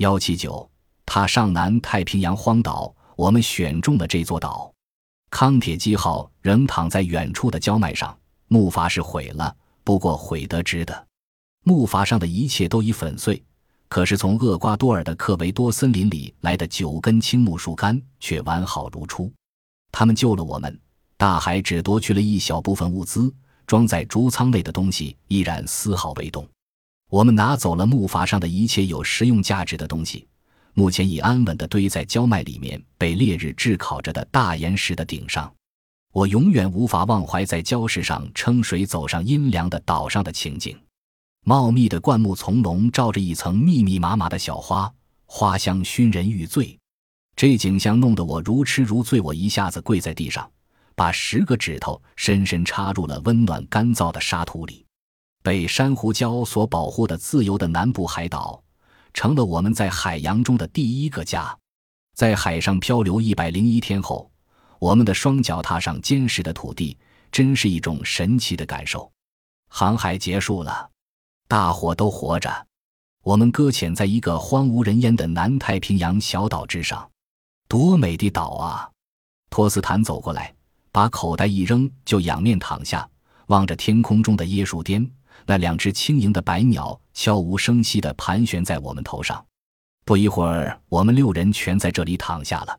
幺七九，他上南太平洋荒岛，我们选中了这座岛。康铁基号仍躺在远处的礁脉上，木筏是毁了，不过毁得值得。木筏上的一切都已粉碎，可是从厄瓜多尔的克维多森林里来的九根青木树干却完好如初。他们救了我们，大海只夺去了一小部分物资，装在竹舱内的东西依然丝毫未动。我们拿走了木筏上的一切有实用价值的东西，目前已安稳地堆在礁脉里面被烈日炙烤着的大岩石的顶上。我永远无法忘怀在礁石上撑水走上阴凉的岛上的情景。茂密的灌木丛笼罩着一层密密麻麻的小花，花香熏人欲醉。这景象弄得我如痴如醉，我一下子跪在地上，把十个指头深深插入了温暖干燥的沙土里。被珊瑚礁所保护的自由的南部海岛，成了我们在海洋中的第一个家。在海上漂流一百零一天后，我们的双脚踏上坚实的土地，真是一种神奇的感受。航海结束了，大伙都活着，我们搁浅在一个荒无人烟的南太平洋小岛之上，多美的岛啊！托斯坦走过来，把口袋一扔，就仰面躺下，望着天空中的椰树巅。那两只轻盈的白鸟悄无声息地盘旋在我们头上，不一会儿，我们六人全在这里躺下了。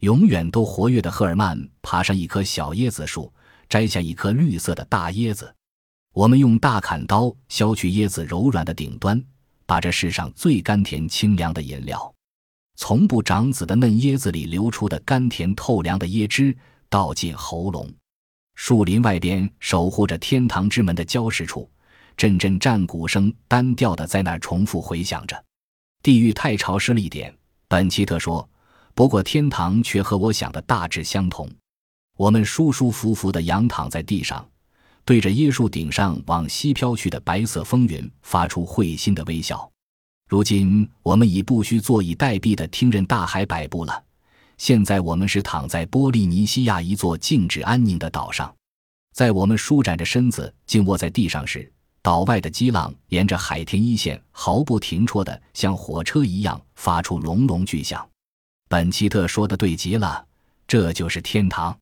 永远都活跃的赫尔曼爬上一棵小椰子树，摘下一颗绿色的大椰子。我们用大砍刀削去椰子柔软的顶端，把这世上最甘甜清凉的饮料，从不长籽的嫩椰子里流出的甘甜透凉的椰汁倒进喉咙。树林外边守护着天堂之门的礁石处。阵阵战鼓声单调的在那儿重复回响着。地狱太潮湿了一点，本奇特说。不过天堂却和我想的大致相同。我们舒舒服服的仰躺在地上，对着椰树顶上往西飘去的白色风云发出会心的微笑。如今我们已不需坐以待毙的听任大海摆布了。现在我们是躺在波利尼西亚一座静止安宁的岛上，在我们舒展着身子静卧在地上时。岛外的激浪沿着海天一线毫不停戳的像火车一样发出隆隆巨响。本奇特说的对极了，这就是天堂。